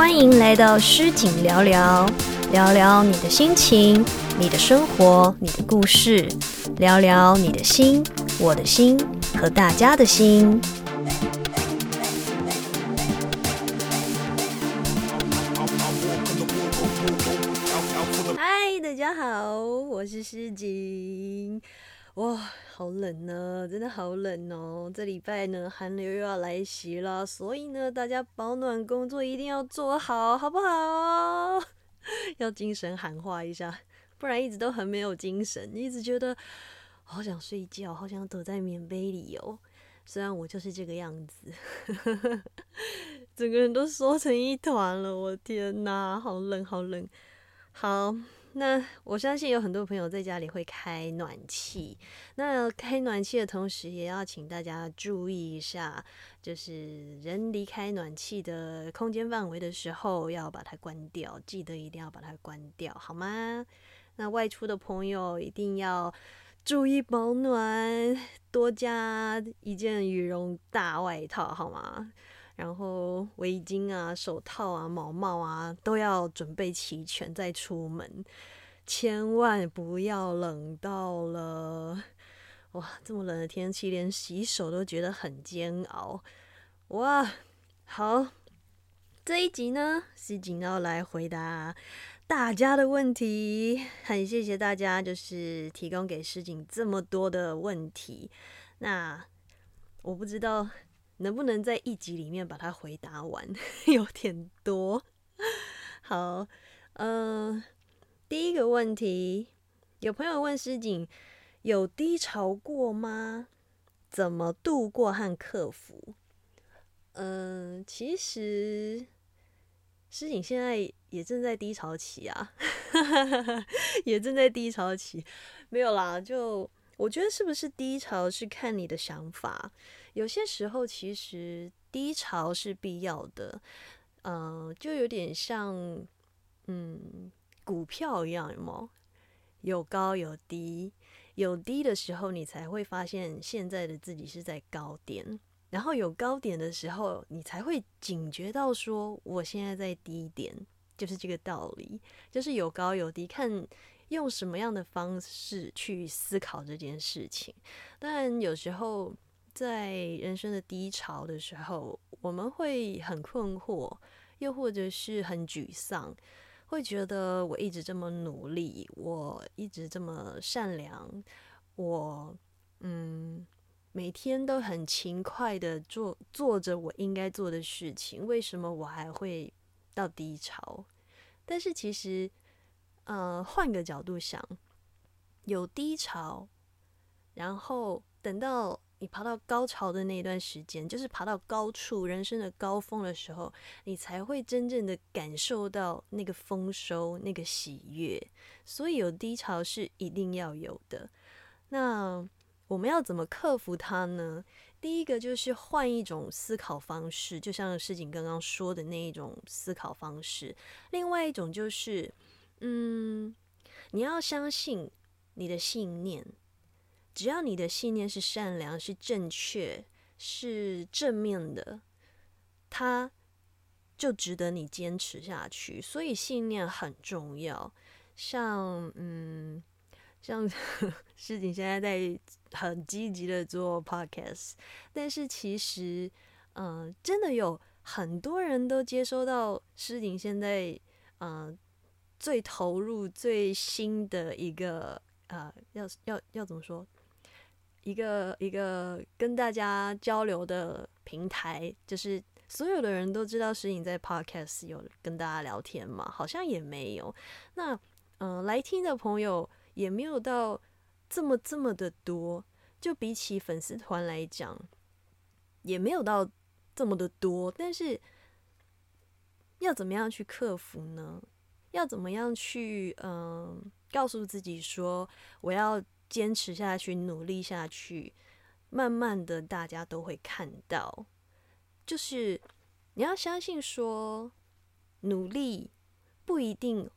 欢迎来到诗景聊聊，聊聊你的心情、你的生活、你的故事，聊聊你的心、我的心和大家的心。嗨，大家好，我是诗景。哇，好冷呢，真的好冷哦！这礼拜呢，寒流又要来袭了，所以呢，大家保暖工作一定要做好，好不好？要精神喊话一下，不然一直都很没有精神，一直觉得好想睡觉，好想躲在棉被里哦。虽然我就是这个样子，整个人都缩成一团了，我天哪，好冷，好冷，好。那我相信有很多朋友在家里会开暖气，那开暖气的同时，也要请大家注意一下，就是人离开暖气的空间范围的时候，要把它关掉，记得一定要把它关掉，好吗？那外出的朋友一定要注意保暖，多加一件羽绒大外套，好吗？然后围巾啊、手套啊、毛帽啊都要准备齐全再出门，千万不要冷到了哇！这么冷的天气，连洗手都觉得很煎熬哇！好，这一集呢，是锦要来回答大家的问题，很谢谢大家，就是提供给诗锦这么多的问题。那我不知道。能不能在一集里面把它回答完？有点多。好，嗯，第一个问题，有朋友问诗景，有低潮过吗？怎么度过和克服？嗯，其实诗景现在也正在低潮期啊，也正在低潮期。没有啦，就我觉得是不是低潮是看你的想法。有些时候，其实低潮是必要的，嗯，就有点像，嗯，股票一样，有？高有低，有低的时候，你才会发现现在的自己是在高点，然后有高点的时候，你才会警觉到说，我现在在低点，就是这个道理，就是有高有低，看用什么样的方式去思考这件事情，但有时候。在人生的低潮的时候，我们会很困惑，又或者是很沮丧，会觉得我一直这么努力，我一直这么善良，我嗯每天都很勤快的做做着我应该做的事情，为什么我还会到低潮？但是其实，呃，换个角度想，有低潮，然后等到。你爬到高潮的那段时间，就是爬到高处、人生的高峰的时候，你才会真正的感受到那个丰收、那个喜悦。所以有低潮是一定要有的。那我们要怎么克服它呢？第一个就是换一种思考方式，就像世锦刚刚说的那一种思考方式。另外一种就是，嗯，你要相信你的信念。只要你的信念是善良、是正确、是正面的，它就值得你坚持下去。所以信念很重要。像嗯，像 诗景现在在很积极的做 podcast，但是其实嗯，真的有很多人都接收到诗景现在嗯最投入、最新的一个呃，要要要怎么说？一个一个跟大家交流的平台，就是所有的人都知道石颖在 Podcast 有跟大家聊天嘛？好像也没有。那嗯，来听的朋友也没有到这么这么的多，就比起粉丝团来讲，也没有到这么的多。但是要怎么样去克服呢？要怎么样去嗯，告诉自己说我要。坚持下去，努力下去，慢慢的，大家都会看到。就是你要相信，说努力不一定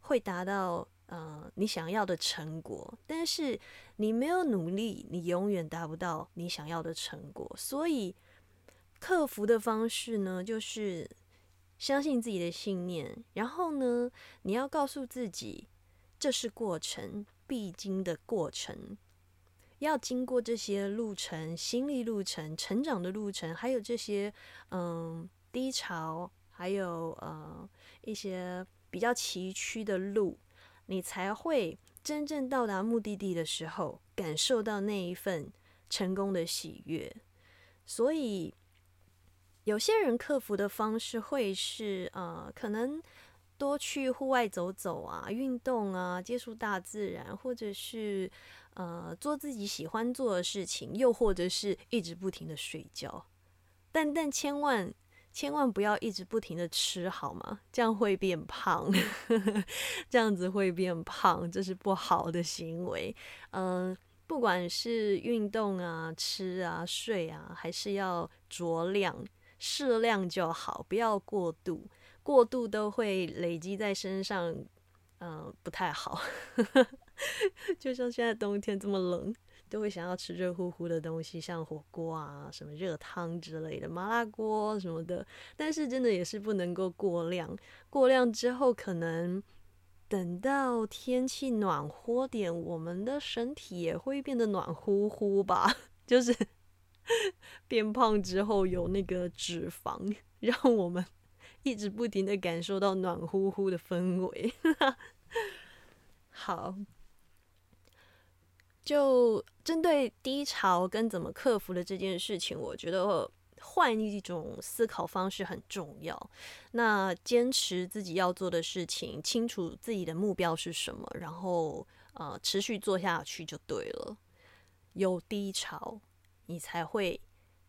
会达到呃你想要的成果，但是你没有努力，你永远达不到你想要的成果。所以克服的方式呢，就是相信自己的信念，然后呢，你要告诉自己，这是过程，必经的过程，要经过这些路程、心理路程、成长的路程，还有这些嗯低潮，还有呃一些比较崎岖的路，你才会真正到达目的地的时候，感受到那一份成功的喜悦。所以。有些人克服的方式会是，呃，可能多去户外走走啊，运动啊，接触大自然，或者是呃做自己喜欢做的事情，又或者是一直不停的睡觉。但但千万千万不要一直不停的吃，好吗？这样会变胖，这样子会变胖，这是不好的行为。嗯，不管是运动啊、吃啊、睡啊，还是要酌量。适量就好，不要过度，过度都会累积在身上，嗯，不太好。就像现在冬天这么冷，都会想要吃热乎乎的东西，像火锅啊、什么热汤之类的，麻辣锅什么的。但是真的也是不能够过量，过量之后，可能等到天气暖和点，我们的身体也会变得暖乎乎吧，就是。变胖之后有那个脂肪，让我们一直不停的感受到暖乎乎的氛围。好，就针对低潮跟怎么克服的这件事情，我觉得换一种思考方式很重要。那坚持自己要做的事情，清楚自己的目标是什么，然后呃持续做下去就对了。有低潮。你才会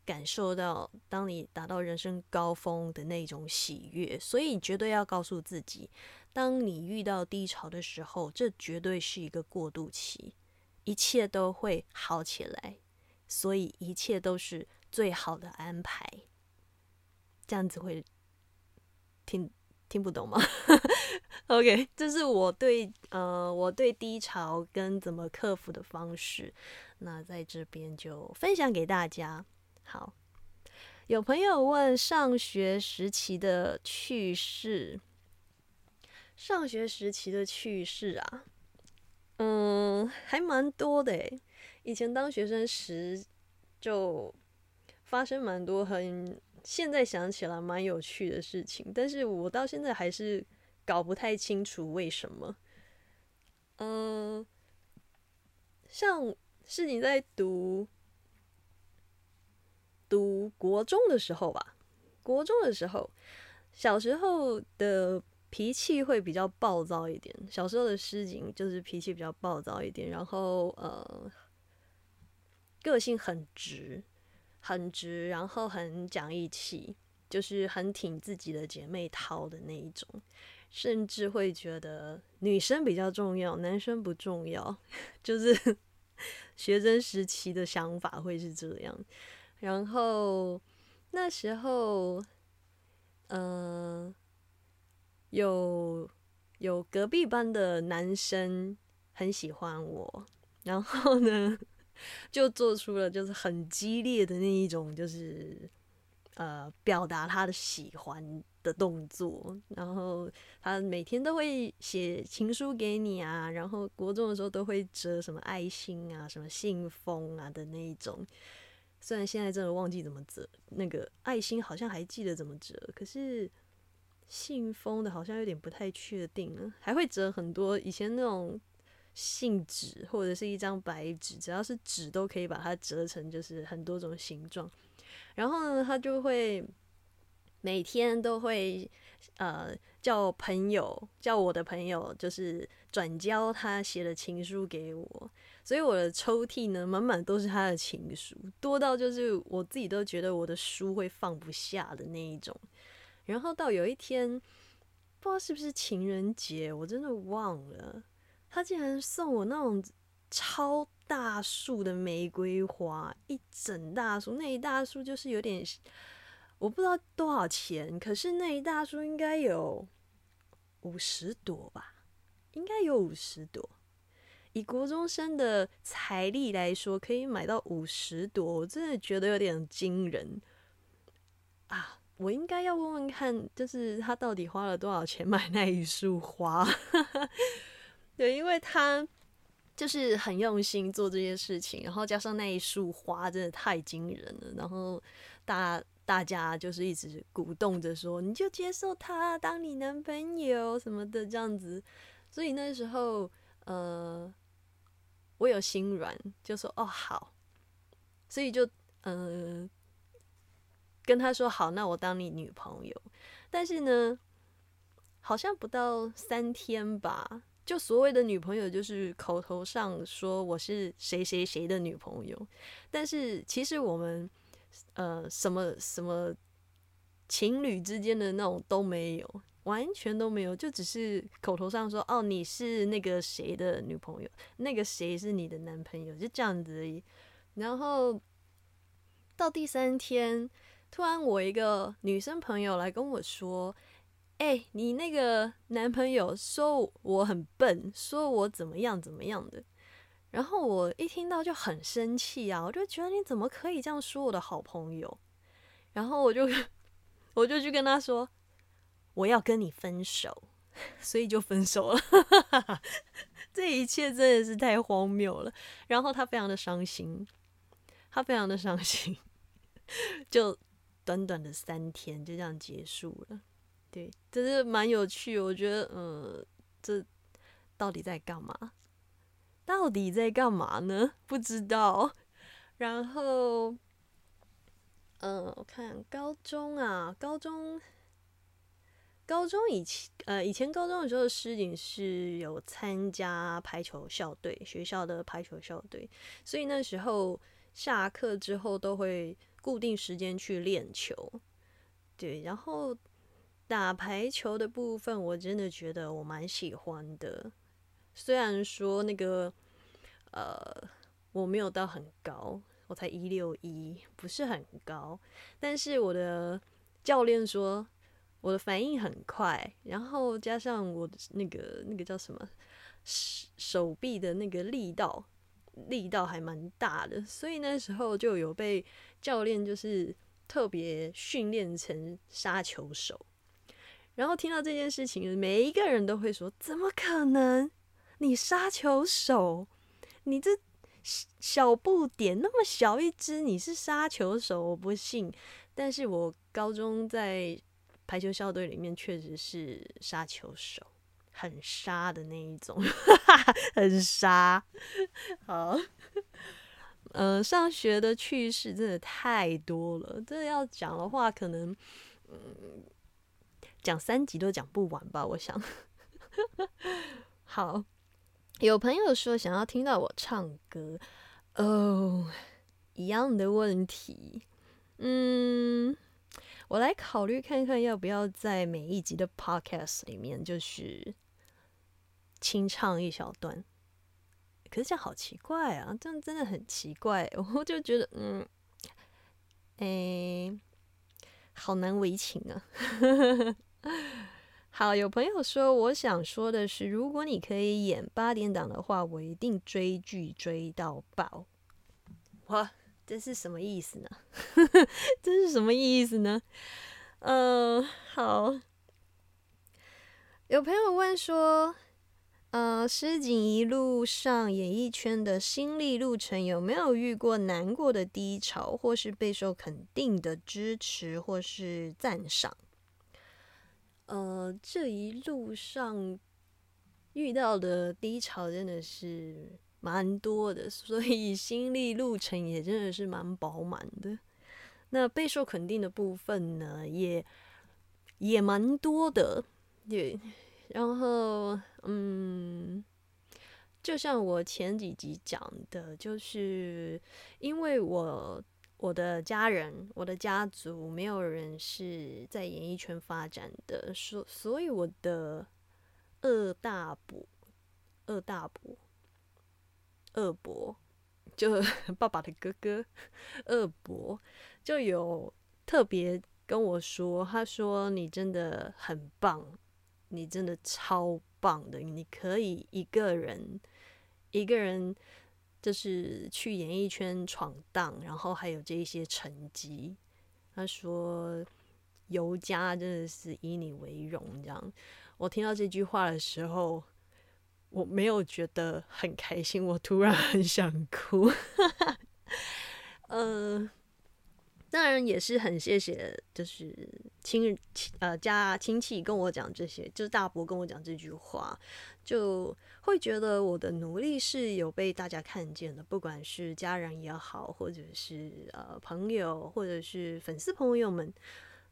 感受到，当你达到人生高峰的那种喜悦。所以你，绝对要告诉自己，当你遇到低潮的时候，这绝对是一个过渡期，一切都会好起来。所以，一切都是最好的安排。这样子会听听不懂吗？OK，这是我对呃我对低潮跟怎么克服的方式。那在这边就分享给大家。好，有朋友问上学时期的趣事，上学时期的趣事啊，嗯，还蛮多的诶。以前当学生时就发生蛮多很现在想起来蛮有趣的事情，但是我到现在还是搞不太清楚为什么。嗯，像。是你在读读国中的时候吧？国中的时候，小时候的脾气会比较暴躁一点。小时候的诗景就是脾气比较暴躁一点，然后呃，个性很直，很直，然后很讲义气，就是很挺自己的姐妹淘的那一种，甚至会觉得女生比较重要，男生不重要，就是。学生时期的想法会是这样，然后那时候，嗯，有有隔壁班的男生很喜欢我，然后呢，就做出了就是很激烈的那一种，就是呃，表达他的喜欢。的动作，然后他每天都会写情书给你啊，然后国中的时候都会折什么爱心啊、什么信封啊的那一种。虽然现在真的忘记怎么折，那个爱心好像还记得怎么折，可是信封的好像有点不太确定了。还会折很多以前那种信纸或者是一张白纸，只要是纸都可以把它折成就是很多种形状。然后呢，他就会。每天都会，呃，叫朋友，叫我的朋友，就是转交他写的情书给我，所以我的抽屉呢，满满都是他的情书，多到就是我自己都觉得我的书会放不下的那一种。然后到有一天，不知道是不是情人节，我真的忘了，他竟然送我那种超大束的玫瑰花，一整大束，那一大束就是有点。我不知道多少钱，可是那一大束应该有五十朵吧，应该有五十朵。以国中生的财力来说，可以买到五十朵，我真的觉得有点惊人啊！我应该要问问看，就是他到底花了多少钱买那一束花？对，因为他就是很用心做这件事情，然后加上那一束花真的太惊人了，然后大大家就是一直鼓动着说，你就接受他当你男朋友什么的这样子，所以那时候呃，我有心软，就说哦好，所以就嗯。跟他说好，那我当你女朋友。但是呢，好像不到三天吧，就所谓的女朋友就是口头上说我是谁谁谁的女朋友，但是其实我们呃什么什么情侣之间的那种都没有，完全都没有，就只是口头上说哦你是那个谁的女朋友，那个谁是你的男朋友，就这样子而已。然后到第三天。突然，我一个女生朋友来跟我说：“哎，你那个男朋友说我很笨，说我怎么样怎么样的。”然后我一听到就很生气啊，我就觉得你怎么可以这样说我的好朋友？然后我就 我就去跟他说：“我要跟你分手。”所以就分手了。这一切真的是太荒谬了。然后他非常的伤心，他非常的伤心，就。短短的三天就这样结束了，对，真是蛮有趣。我觉得，嗯，这到底在干嘛？到底在干嘛呢？不知道。然后，嗯，我看高中啊，高中，高中以前，呃，以前高中的时候，诗景是有参加排球校队，学校的排球校队，所以那时候下课之后都会。固定时间去练球，对，然后打排球的部分，我真的觉得我蛮喜欢的。虽然说那个呃，我没有到很高，我才一六一，不是很高，但是我的教练说我的反应很快，然后加上我的那个那个叫什么手手臂的那个力道。力道还蛮大的，所以那时候就有被教练就是特别训练成杀球手。然后听到这件事情，每一个人都会说：“怎么可能？你杀球手？你这小不点那么小一只，你是杀球手？我不信。”但是我高中在排球校队里面确实是杀球手。很杀的那一种，很杀。好，嗯，上学的趣事真的太多了，真的要讲的话，可能嗯讲三集都讲不完吧。我想，好，有朋友说想要听到我唱歌，哦，一样的问题，嗯。我来考虑看看，要不要在每一集的 podcast 里面，就是清唱一小段。可是这样好奇怪啊，这样真的很奇怪。我就觉得，嗯，哎，好难为情啊。好，有朋友说，我想说的是，如果你可以演八点档的话，我一定追剧追到爆。哇！这是什么意思呢？这是什么意思呢？嗯，好。有朋友问说，呃，诗锦一路上演艺圈的心历路程，有没有遇过难过的低潮，或是备受肯定的支持，或是赞赏？呃，这一路上遇到的低潮真的是。蛮多的，所以心力路程也真的是蛮饱满的。那备受肯定的部分呢，也也蛮多的。对，然后嗯，就像我前几集讲的，就是因为我我的家人、我的家族没有人是在演艺圈发展的，所所以我的二大伯、二大伯。二伯就 爸爸的哥哥，二伯就有特别跟我说，他说你真的很棒，你真的超棒的，你可以一个人一个人就是去演艺圈闯荡，然后还有这一些成绩。他说尤家真的是以你为荣。这样，我听到这句话的时候，我没有觉得很开心，我突然很想哭。嗯。当然也是很谢谢，就是亲亲呃家亲戚跟我讲这些，就是大伯跟我讲这句话，就会觉得我的努力是有被大家看见的，不管是家人也好，或者是呃朋友，或者是粉丝朋友们，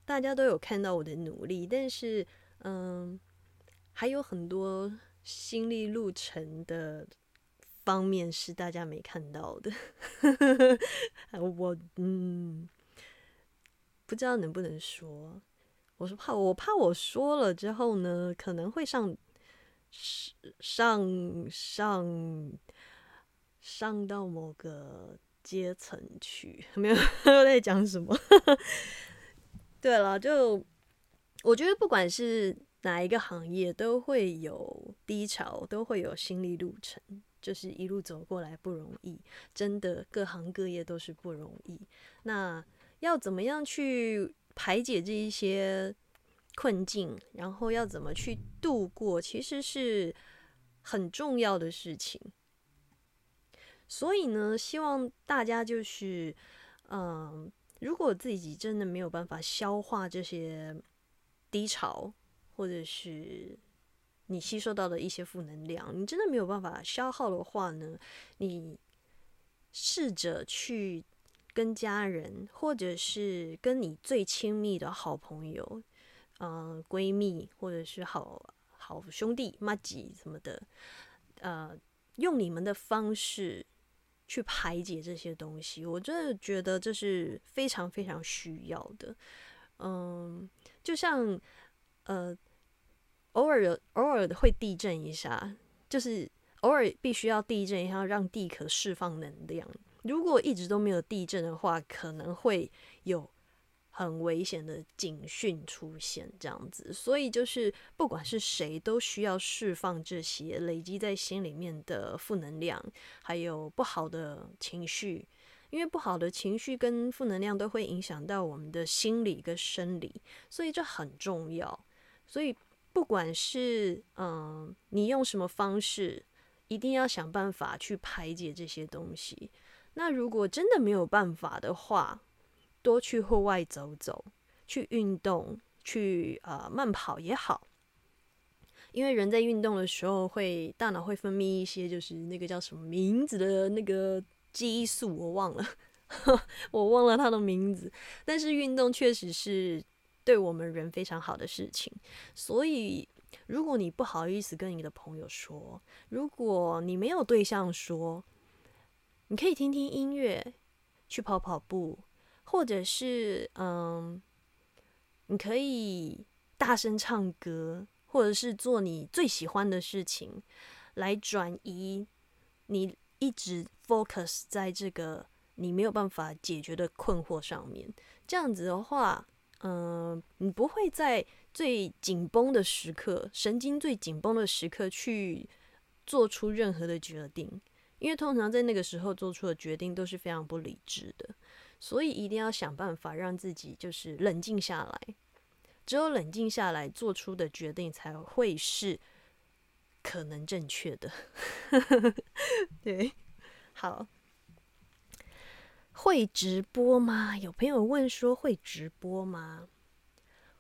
大家都有看到我的努力。但是嗯，还有很多心历路程的方面是大家没看到的。我嗯。不知道能不能说，我是怕我怕我说了之后呢，可能会上上上上到某个阶层去，没有 在讲什么。对了，就我觉得不管是哪一个行业，都会有低潮，都会有心理路程，就是一路走过来不容易，真的各行各业都是不容易。那。要怎么样去排解这一些困境，然后要怎么去度过，其实是很重要的事情。所以呢，希望大家就是，嗯，如果自己真的没有办法消化这些低潮，或者是你吸收到的一些负能量，你真的没有办法消耗的话呢，你试着去。跟家人，或者是跟你最亲密的好朋友，嗯，闺蜜，或者是好好兄弟、妈吉什么的，呃，用你们的方式去排解这些东西，我真的觉得这是非常非常需要的。嗯，就像呃，偶尔偶尔会地震一下，就是偶尔必须要地震一下，让地壳释放能量。如果一直都没有地震的话，可能会有很危险的警讯出现，这样子。所以就是不管是谁，都需要释放这些累积在心里面的负能量，还有不好的情绪，因为不好的情绪跟负能量都会影响到我们的心理跟生理，所以这很重要。所以不管是嗯，你用什么方式，一定要想办法去排解这些东西。那如果真的没有办法的话，多去户外走走，去运动，去呃慢跑也好。因为人在运动的时候，会大脑会分泌一些就是那个叫什么名字的那个激素，我忘了，我忘了它的名字。但是运动确实是对我们人非常好的事情。所以如果你不好意思跟你的朋友说，如果你没有对象说。你可以听听音乐，去跑跑步，或者是嗯，你可以大声唱歌，或者是做你最喜欢的事情，来转移你一直 focus 在这个你没有办法解决的困惑上面。这样子的话，嗯，你不会在最紧绷的时刻，神经最紧绷的时刻去做出任何的决定。因为通常在那个时候做出的决定都是非常不理智的，所以一定要想办法让自己就是冷静下来。只有冷静下来做出的决定才会是可能正确的。对，好，会直播吗？有朋友问说会直播吗？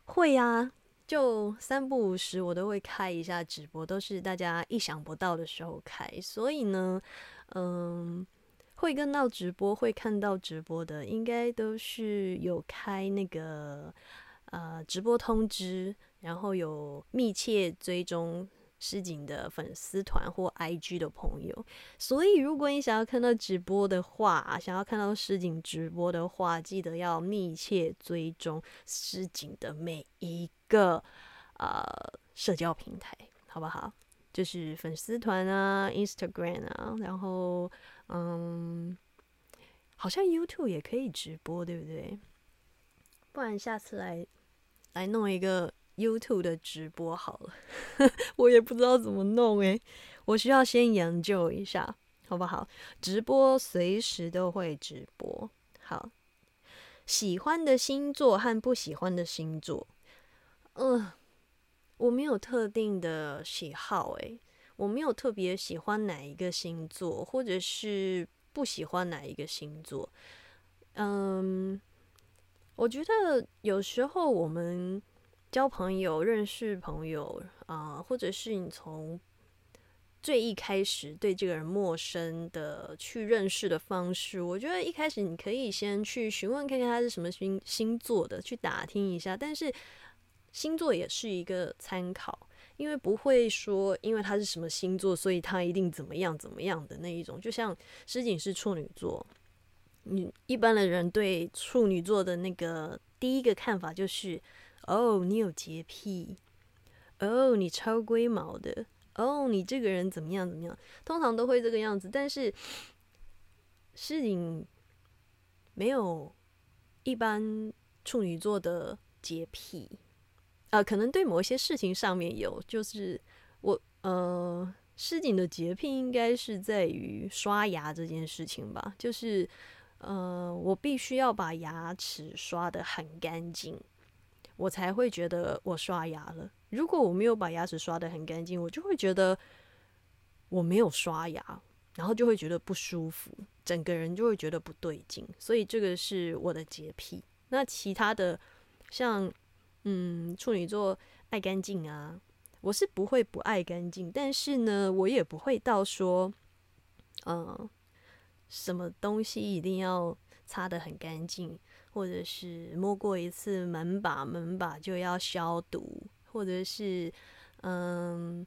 会呀。就三不五时，我都会开一下直播，都是大家意想不到的时候开。所以呢，嗯，会跟到直播、会看到直播的，应该都是有开那个呃直播通知，然后有密切追踪。诗锦的粉丝团或 IG 的朋友，所以如果你想要看到直播的话，想要看到诗锦直播的话，记得要密切追踪诗锦的每一个呃社交平台，好不好？就是粉丝团啊，Instagram 啊，然后嗯，好像 YouTube 也可以直播，对不对？不然下次来来弄一个。YouTube 的直播好了，我也不知道怎么弄诶，我需要先研究一下，好不好？直播随时都会直播。好，喜欢的星座和不喜欢的星座，嗯，我没有特定的喜好，诶，我没有特别喜欢哪一个星座，或者是不喜欢哪一个星座。嗯，我觉得有时候我们交朋友、认识朋友啊，或者是你从最一开始对这个人陌生的去认识的方式，我觉得一开始你可以先去询问看看他是什么星星座的，去打听一下。但是星座也是一个参考，因为不会说因为他是什么星座，所以他一定怎么样怎么样的那一种。就像诗锦是处女座，你一般的人对处女座的那个第一个看法就是：哦，你有洁癖，哦，你超龟毛的。哦，你这个人怎么样？怎么样？通常都会这个样子。但是，是你没有一般处女座的洁癖啊，可能对某些事情上面有。就是我呃，诗锦的洁癖应该是在于刷牙这件事情吧。就是呃，我必须要把牙齿刷的很干净，我才会觉得我刷牙了。如果我没有把牙齿刷的很干净，我就会觉得我没有刷牙，然后就会觉得不舒服，整个人就会觉得不对劲。所以这个是我的洁癖。那其他的像嗯处女座爱干净啊，我是不会不爱干净，但是呢，我也不会到说嗯什么东西一定要擦的很干净，或者是摸过一次门把门把就要消毒。或者是，嗯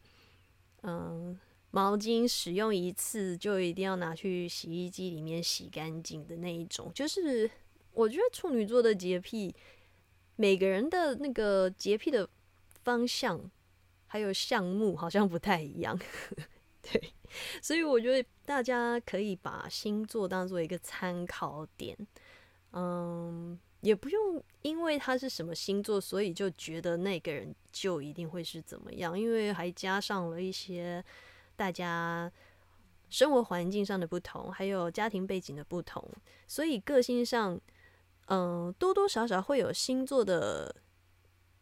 嗯，毛巾使用一次就一定要拿去洗衣机里面洗干净的那一种，就是我觉得处女座的洁癖，每个人的那个洁癖的方向还有项目好像不太一样，对，所以我觉得大家可以把星座当做一个参考点，嗯。也不用因为他是什么星座，所以就觉得那个人就一定会是怎么样，因为还加上了一些大家生活环境上的不同，还有家庭背景的不同，所以个性上，嗯，多多少少会有星座的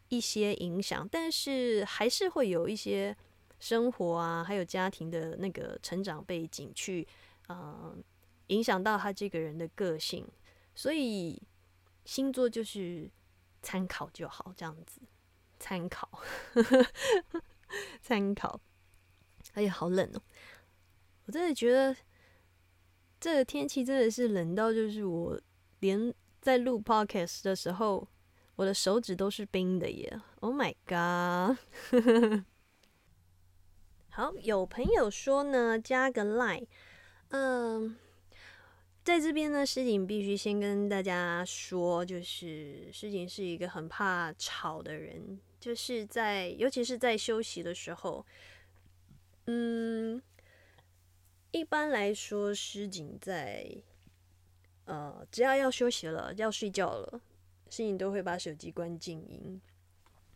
一些影响，但是还是会有一些生活啊，还有家庭的那个成长背景去，嗯，影响到他这个人的个性，所以。星座就是参考就好，这样子参考，参考。哎呀，好冷哦！我真的觉得这个天气真的是冷到，就是我连在录 podcast 的时候，我的手指都是冰的耶！Oh my god！好，有朋友说呢，加个 line，嗯。在这边呢，诗锦必须先跟大家说，就是诗锦是一个很怕吵的人，就是在尤其是在休息的时候，嗯，一般来说，诗锦在呃，只要要休息了，要睡觉了，诗锦都会把手机关静音。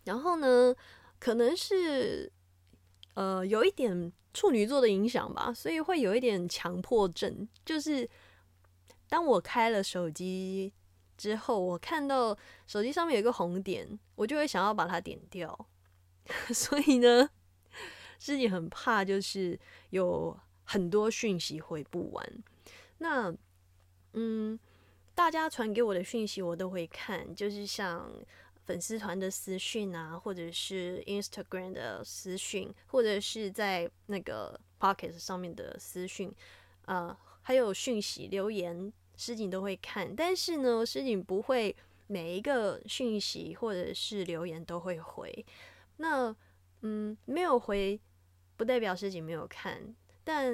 然后呢，可能是呃有一点处女座的影响吧，所以会有一点强迫症，就是。当我开了手机之后，我看到手机上面有一个红点，我就会想要把它点掉。所以呢，自己很怕，就是有很多讯息回不完。那，嗯，大家传给我的讯息我都会看，就是像粉丝团的私讯啊，或者是 Instagram 的私讯，或者是在那个 Pocket 上面的私讯，呃，还有讯息留言。诗锦都会看，但是呢，诗锦不会每一个讯息或者是留言都会回。那嗯，没有回不代表诗锦没有看，但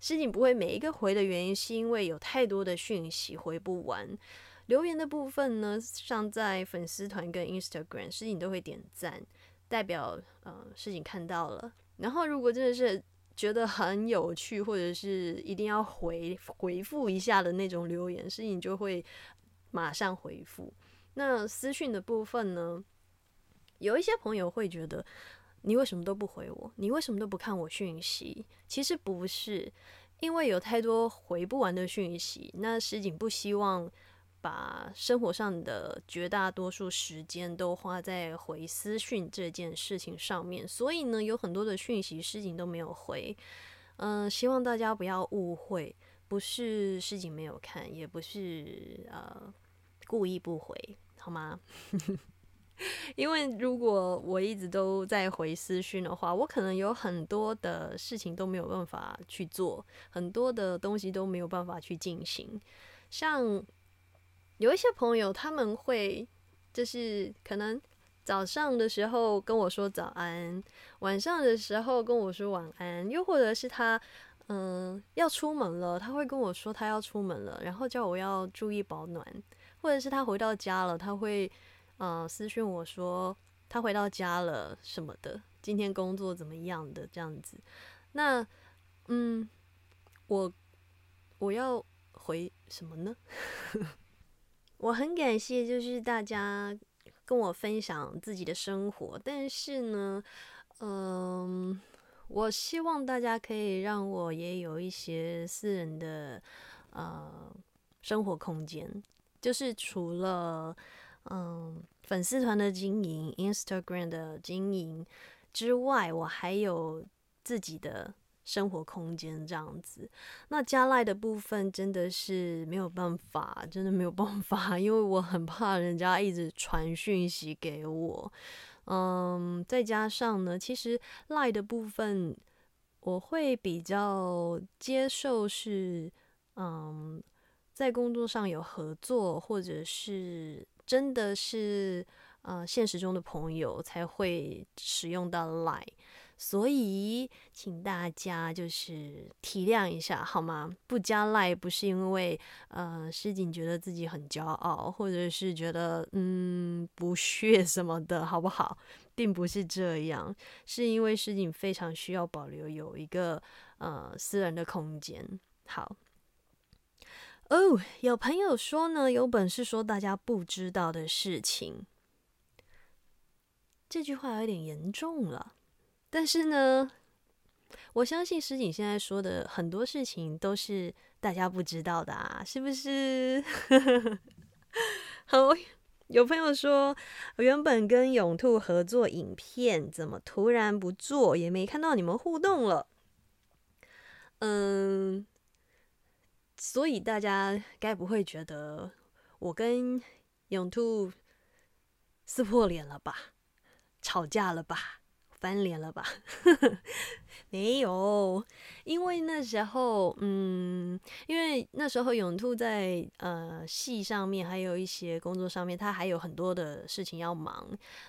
诗锦不会每一个回的原因是因为有太多的讯息回不完。留言的部分呢，像在粉丝团跟 Instagram，诗锦都会点赞，代表呃诗锦看到了。然后如果真的是。觉得很有趣，或者是一定要回回复一下的那种留言，是你就会马上回复。那私讯的部分呢？有一些朋友会觉得你为什么都不回我？你为什么都不看我讯息？其实不是，因为有太多回不完的讯息。那实景不希望把生活上的绝大多数时间都花在回私讯这件事情上面，所以呢，有很多的讯息诗锦都没有回。嗯，希望大家不要误会，不是诗锦没有看，也不是呃故意不回，好吗？因为如果我一直都在回私讯的话，我可能有很多的事情都没有办法去做，很多的东西都没有办法去进行。像有一些朋友，他们会就是可能早上的时候跟我说早安，晚上的时候跟我说晚安，又或者是他嗯要出门了，他会跟我说他要出门了，然后叫我要注意保暖，或者是他回到家了，他会。嗯，私讯我说他回到家了什么的，今天工作怎么样的这样子。那嗯，我我要回什么呢？我很感谢，就是大家跟我分享自己的生活，但是呢，嗯，我希望大家可以让我也有一些私人的呃生活空间，就是除了。嗯，粉丝团的经营，Instagram 的经营之外，我还有自己的生活空间这样子。那加赖的部分真的是没有办法，真的没有办法，因为我很怕人家一直传讯息给我。嗯，再加上呢，其实赖的部分我会比较接受是，嗯，在工作上有合作或者是。真的是，呃，现实中的朋友才会使用到 Line，所以请大家就是体谅一下好吗？不加 Line 不是因为呃诗锦觉得自己很骄傲，或者是觉得嗯不屑什么的，好不好？并不是这样，是因为诗锦非常需要保留有一个呃私人的空间。好。哦，有朋友说呢，有本事说大家不知道的事情，这句话有点严重了。但是呢，我相信石井现在说的很多事情都是大家不知道的啊，是不是？好，有朋友说，原本跟永兔合作影片，怎么突然不做，也没看到你们互动了？嗯。所以大家该不会觉得我跟永兔撕破脸了吧？吵架了吧？翻脸了吧？没有，因为那时候，嗯，因为那时候永兔在呃戏上面，还有一些工作上面，他还有很多的事情要忙，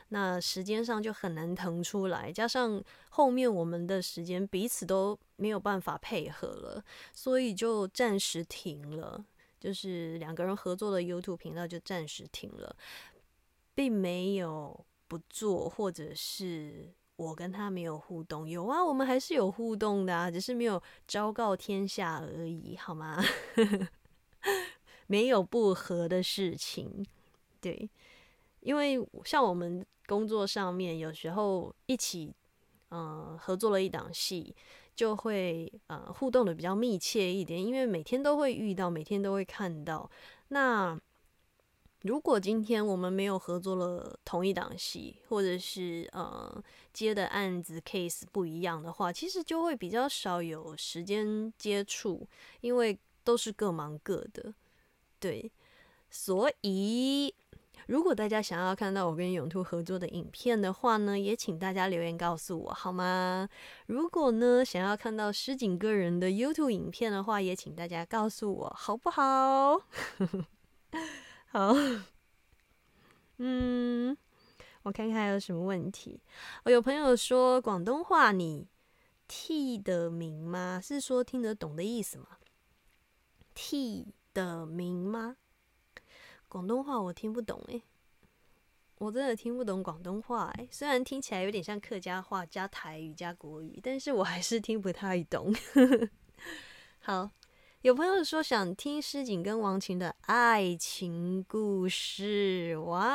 那时间上就很难腾出来。加上后面我们的时间彼此都没有办法配合了，所以就暂时停了，就是两个人合作的 YouTube 频道就暂时停了，并没有不做，或者是。我跟他没有互动，有啊，我们还是有互动的啊，只是没有昭告天下而已，好吗？没有不和的事情，对，因为像我们工作上面有时候一起，嗯，合作了一档戏，就会呃互动的比较密切一点，因为每天都会遇到，每天都会看到，那。如果今天我们没有合作了同一档戏，或者是呃接的案子 case 不一样的话，其实就会比较少有时间接触，因为都是各忙各的。对，所以如果大家想要看到我跟永兔合作的影片的话呢，也请大家留言告诉我好吗？如果呢想要看到诗景个人的 YouTube 影片的话，也请大家告诉我好不好？好，嗯，我看看还有什么问题。我有朋友说广东话，你听得明吗？是说听得懂的意思吗？听得明吗？广东话我听不懂诶，我真的听不懂广东话诶。虽然听起来有点像客家话加台语加国语，但是我还是听不太懂。好。有朋友说想听诗景跟王琴的爱情故事，哇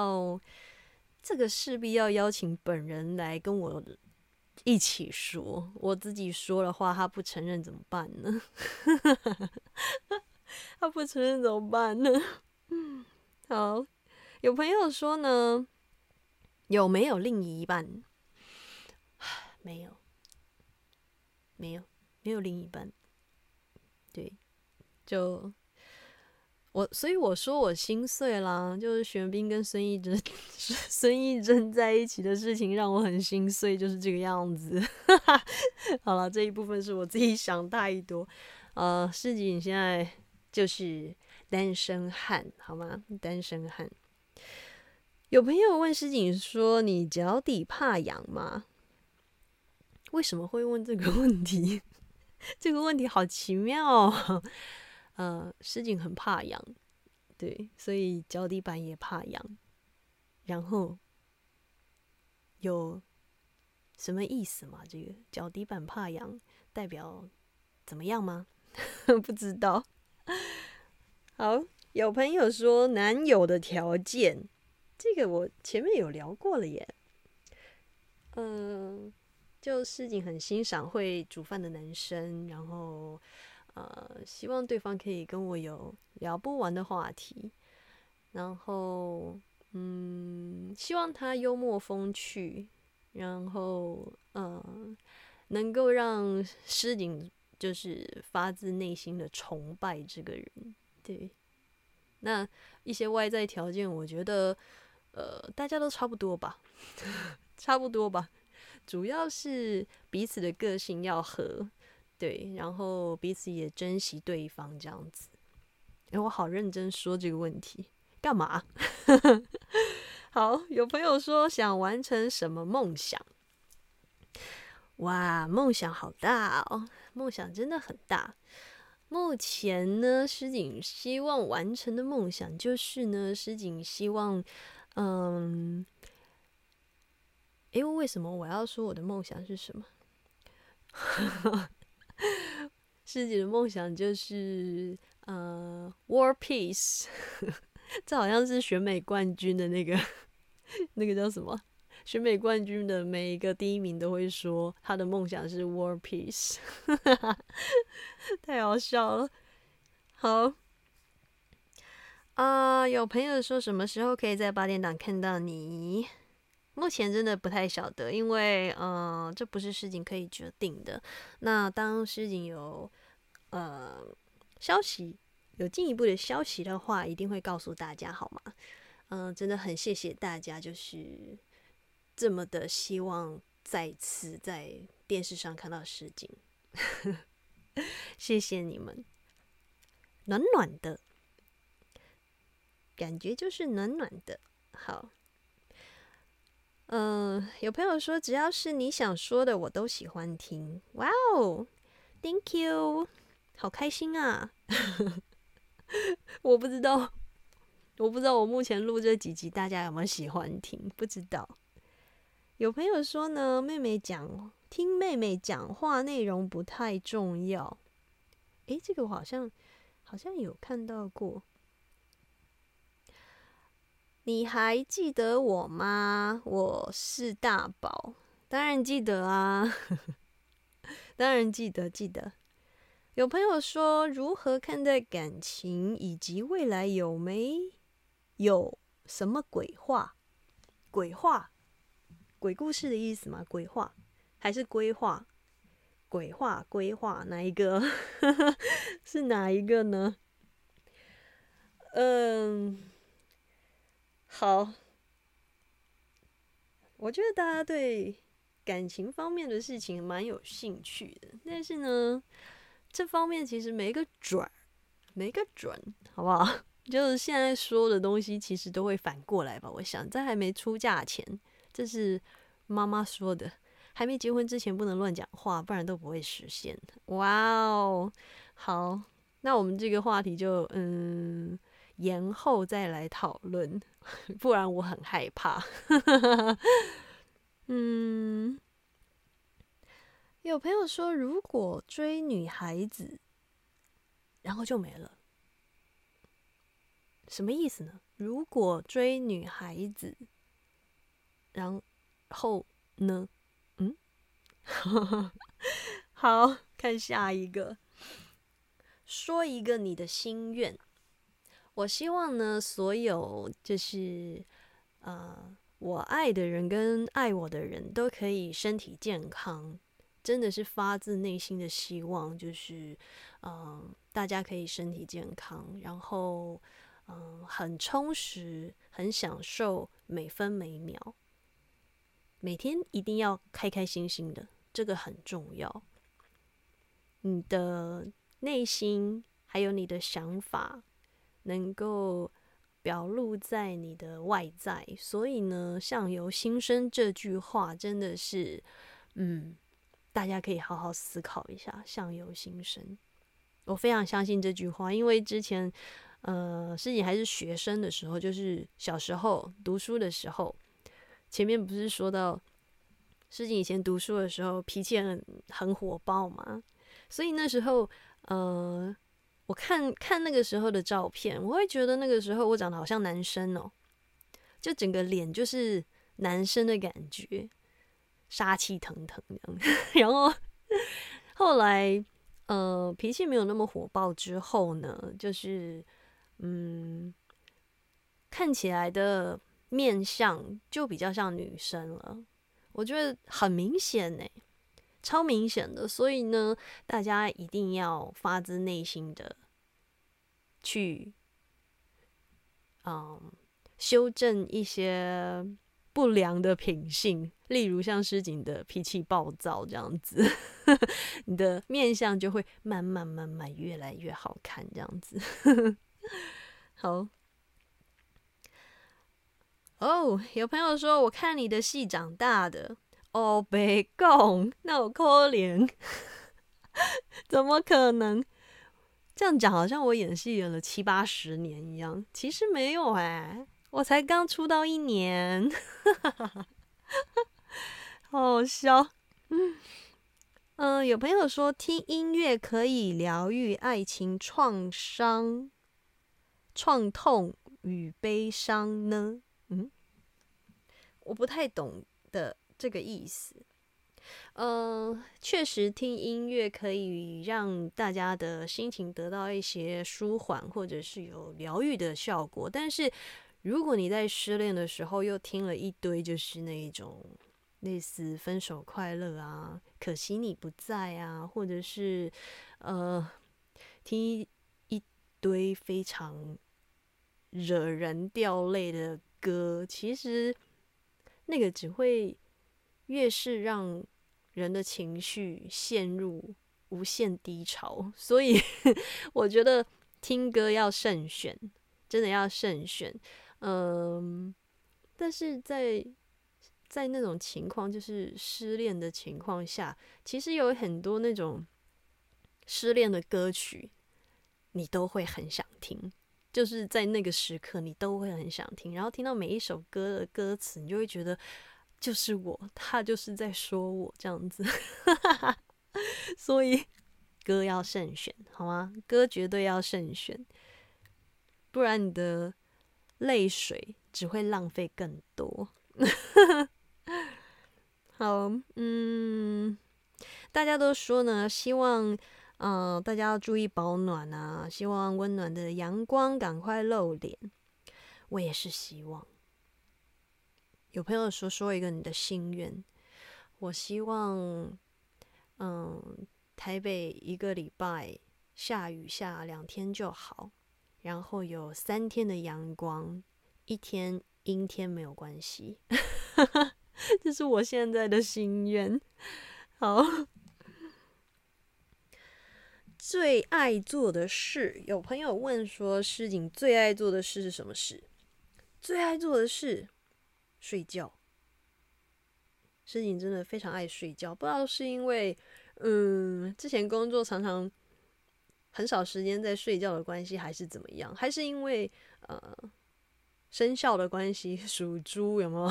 哦，这个势必要邀请本人来跟我一起说。我自己说的话，他不承认怎么办呢？他不承认怎么办呢？好，有朋友说呢，有没有另一半？没有，没有，没有另一半。对，就。我所以我说我心碎啦，就是玄彬跟孙艺珍 孙艺珍在一起的事情让我很心碎，就是这个样子。好了，这一部分是我自己想太多。呃，世锦现在就是单身汉，好吗？单身汉。有朋友问诗锦说：“你脚底怕痒吗？”为什么会问这个问题？这个问题好奇妙哦。呃，诗锦很怕痒，对，所以脚底板也怕痒。然后有什么意思吗？这个脚底板怕痒代表怎么样吗？不知道。好，有朋友说男友的条件，这个我前面有聊过了耶。嗯，就诗锦很欣赏会煮饭的男生，然后。呃，希望对方可以跟我有聊不完的话题，然后，嗯，希望他幽默风趣，然后，嗯，能够让诗锦就是发自内心的崇拜这个人。对，那一些外在条件，我觉得，呃，大家都差不多吧，差不多吧，主要是彼此的个性要合。对，然后彼此也珍惜对方这样子。哎，我好认真说这个问题，干嘛？好，有朋友说想完成什么梦想？哇，梦想好大哦，梦想真的很大。目前呢，诗锦希望完成的梦想就是呢，诗锦希望，嗯，因为为什么我要说我的梦想是什么？自己的梦想就是呃，War Peace，这好像是选美冠军的那个那个叫什么？选美冠军的每一个第一名都会说他的梦想是 War Peace，太好笑了。好啊，有朋友说什么时候可以在八点档看到你？目前真的不太晓得，因为嗯，这不是事情可以决定的。那当事情有呃消息，有进一步的消息的话，一定会告诉大家，好吗？嗯，真的很谢谢大家，就是这么的希望再次在电视上看到实景，谢谢你们，暖暖的感觉就是暖暖的，好。嗯，有朋友说，只要是你想说的，我都喜欢听。哇哦，Thank you，好开心啊！我不知道，我不知道我目前录这几集，大家有没有喜欢听？不知道。有朋友说呢，妹妹讲听妹妹讲话内容不太重要。诶，这个我好像好像有看到过。你还记得我吗？我是大宝，当然记得啊，当然记得，记得。有朋友说，如何看待感情以及未来有没有什么鬼话？鬼话？鬼故事的意思吗？鬼话还是规划？鬼话、规划哪一个？是哪一个呢？嗯。好，我觉得大家对感情方面的事情蛮有兴趣的，但是呢，这方面其实没个准，没个准，好不好？就是现在说的东西，其实都会反过来吧。我想，在还没出嫁前，这是妈妈说的，还没结婚之前不能乱讲话，不然都不会实现。哇哦，好，那我们这个话题就嗯。延后再来讨论，不然我很害怕。嗯，有朋友说，如果追女孩子，然后就没了，什么意思呢？如果追女孩子，然后呢？嗯，好看下一个，说一个你的心愿。我希望呢，所有就是呃，我爱的人跟爱我的人都可以身体健康，真的是发自内心的希望，就是嗯，大家可以身体健康，然后嗯，很充实，很享受每分每秒，每天一定要开开心心的，这个很重要。你的内心还有你的想法。能够表露在你的外在，所以呢，“相由心生”这句话真的是，嗯，大家可以好好思考一下，“相由心生”。我非常相信这句话，因为之前，呃，师姐还是学生的时候，就是小时候读书的时候，前面不是说到师姐以前读书的时候脾气很很火爆嘛，所以那时候，呃。我看看那个时候的照片，我会觉得那个时候我长得好像男生哦，就整个脸就是男生的感觉，杀气腾腾这样。然后后来，呃，脾气没有那么火爆之后呢，就是嗯，看起来的面相就比较像女生了。我觉得很明显呢。超明显的，所以呢，大家一定要发自内心的去，嗯，修正一些不良的品性，例如像诗锦的脾气暴躁这样子，你的面相就会慢慢慢慢越来越好看，这样子。好，哦，有朋友说，我看你的戏长大的。哦，别讲，那我可怜，怎么可能？这样讲好像我演戏演了七八十年一样，其实没有哎，我才刚出道一年，好笑。嗯，有朋友说听音乐可以疗愈爱情创伤、创痛与悲伤呢？嗯，我不太懂的。这个意思，嗯，确实听音乐可以让大家的心情得到一些舒缓，或者是有疗愈的效果。但是，如果你在失恋的时候又听了一堆，就是那一种类似分手快乐啊，可惜你不在啊，或者是呃，听一堆非常惹人掉泪的歌，其实那个只会。越是让人的情绪陷入无限低潮，所以我觉得听歌要慎选，真的要慎选。嗯，但是在在那种情况，就是失恋的情况下，其实有很多那种失恋的歌曲，你都会很想听。就是在那个时刻，你都会很想听，然后听到每一首歌的歌词，你就会觉得。就是我，他就是在说我这样子，所以歌要慎选，好吗？歌绝对要慎选，不然你的泪水只会浪费更多。好，嗯，大家都说呢，希望，嗯，大家要注意保暖啊，希望温暖的阳光赶快露脸，我也是希望。有朋友说说一个你的心愿，我希望，嗯，台北一个礼拜下雨下两天就好，然后有三天的阳光，一天阴天没有关系，这是我现在的心愿。好，最爱做的事，有朋友问说，诗景最爱做的事是什么事？最爱做的事。睡觉，诗景真的非常爱睡觉。不知道是因为，嗯，之前工作常常很少时间在睡觉的关系，还是怎么样？还是因为呃生肖的关系，属猪有没有？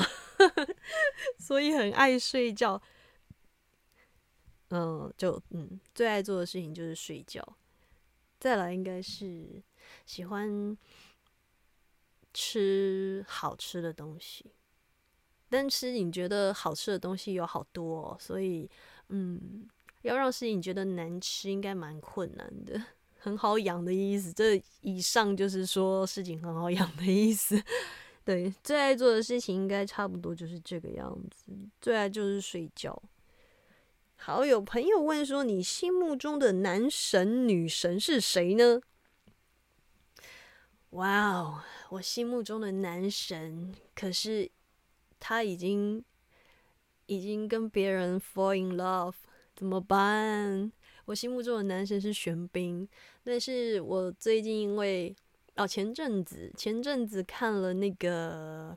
所以很爱睡觉。嗯，就嗯，最爱做的事情就是睡觉。再来应该是喜欢吃好吃的东西。但是你觉得好吃的东西有好多，所以嗯，要让事情觉得难吃应该蛮困难的。很好养的意思。这以上就是说事情很好养的意思。对，最爱做的事情应该差不多就是这个样子。最爱就是睡觉。好，有朋友问说，你心目中的男神女神是谁呢？哇哦，我心目中的男神，可是他已经已经跟别人 fall in love，怎么办？我心目中的男神是玄彬，但是我最近因为哦前阵子前阵子看了那个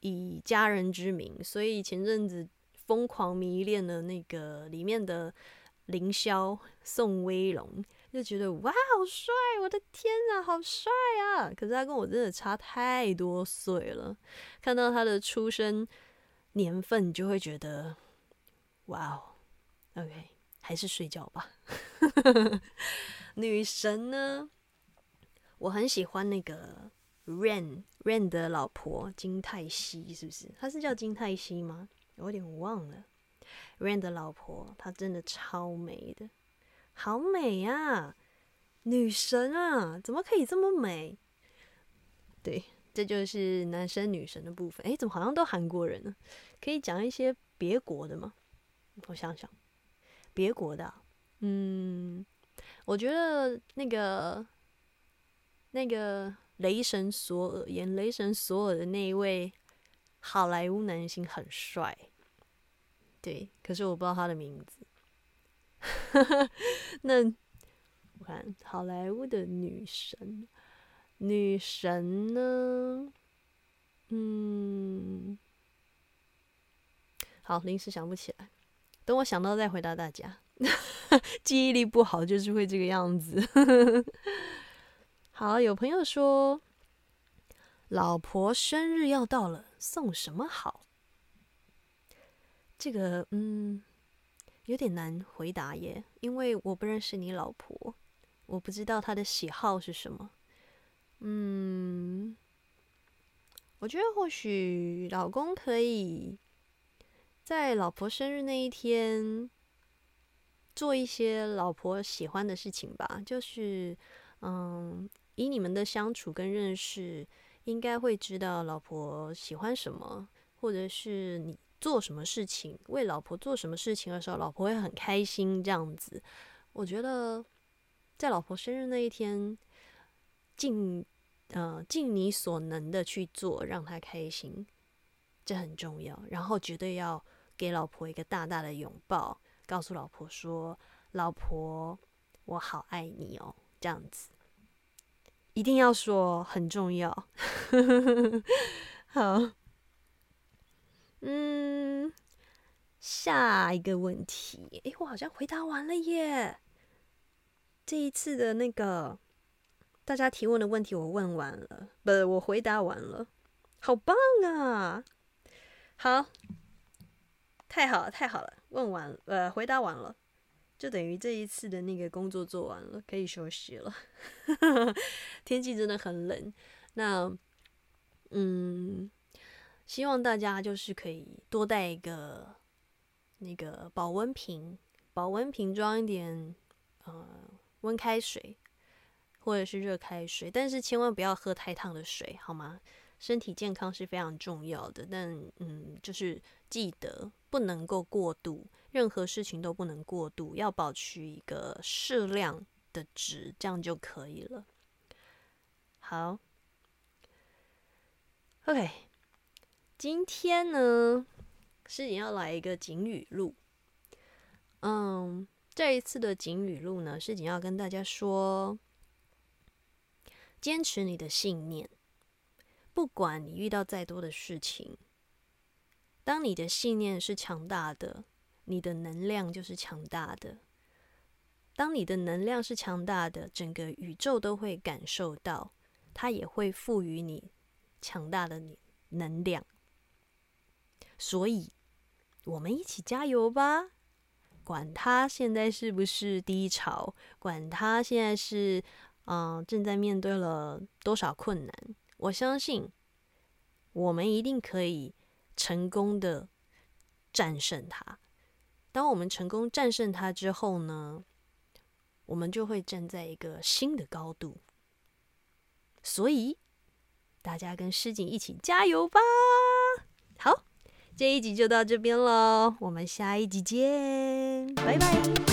以家人之名，所以前阵子。疯狂迷恋的那个里面的凌霄宋威龙，就觉得哇，好帅！我的天啊，好帅啊！可是他跟我真的差太多岁了。看到他的出生年份，就会觉得哇哦，OK，还是睡觉吧。女神呢？我很喜欢那个 Rain Rain 的老婆金泰熙，是不是？她是叫金泰熙吗？有点忘了，Rain 的老婆，她真的超美的，好美啊，女神啊，怎么可以这么美？对，这就是男生女神的部分。哎，怎么好像都韩国人呢？可以讲一些别国的吗？我想想，别国的，嗯，我觉得那个那个雷神索尔演雷神索尔的那一位。好莱坞男星很帅，对，可是我不知道他的名字。那我看好莱坞的女神，女神呢？嗯，好，临时想不起来，等我想到再回答大家。记忆力不好就是会这个样子。好，有朋友说。老婆生日要到了，送什么好？这个嗯，有点难回答耶，因为我不认识你老婆，我不知道她的喜好是什么。嗯，我觉得或许老公可以在老婆生日那一天做一些老婆喜欢的事情吧，就是嗯，以你们的相处跟认识。应该会知道老婆喜欢什么，或者是你做什么事情，为老婆做什么事情的时候，老婆会很开心。这样子，我觉得在老婆生日那一天，尽呃尽你所能的去做，让她开心，这很重要。然后绝对要给老婆一个大大的拥抱，告诉老婆说：“老婆，我好爱你哦。”这样子。一定要说很重要，好，嗯，下一个问题，诶，我好像回答完了耶。这一次的那个大家提问的问题我问完了，不，我回答完了，好棒啊！好，太好了，太好了，问完，呃，回答完了。就等于这一次的那个工作做完了，可以休息了。天气真的很冷，那嗯，希望大家就是可以多带一个那个保温瓶，保温瓶装一点呃温开水或者是热开水，但是千万不要喝太烫的水，好吗？身体健康是非常重要的，但嗯，就是记得不能够过度。任何事情都不能过度，要保持一个适量的值，这样就可以了。好，OK，今天呢，是你要来一个警语录。嗯，这一次的警语录呢，是你要跟大家说，坚持你的信念，不管你遇到再多的事情，当你的信念是强大的。你的能量就是强大的。当你的能量是强大的，整个宇宙都会感受到，它也会赋予你强大的能量。所以，我们一起加油吧！管他现在是不是低潮，管他现在是嗯正在面对了多少困难，我相信我们一定可以成功的战胜它。当我们成功战胜它之后呢，我们就会站在一个新的高度。所以，大家跟诗景一起加油吧！好，这一集就到这边喽，我们下一集见，拜拜。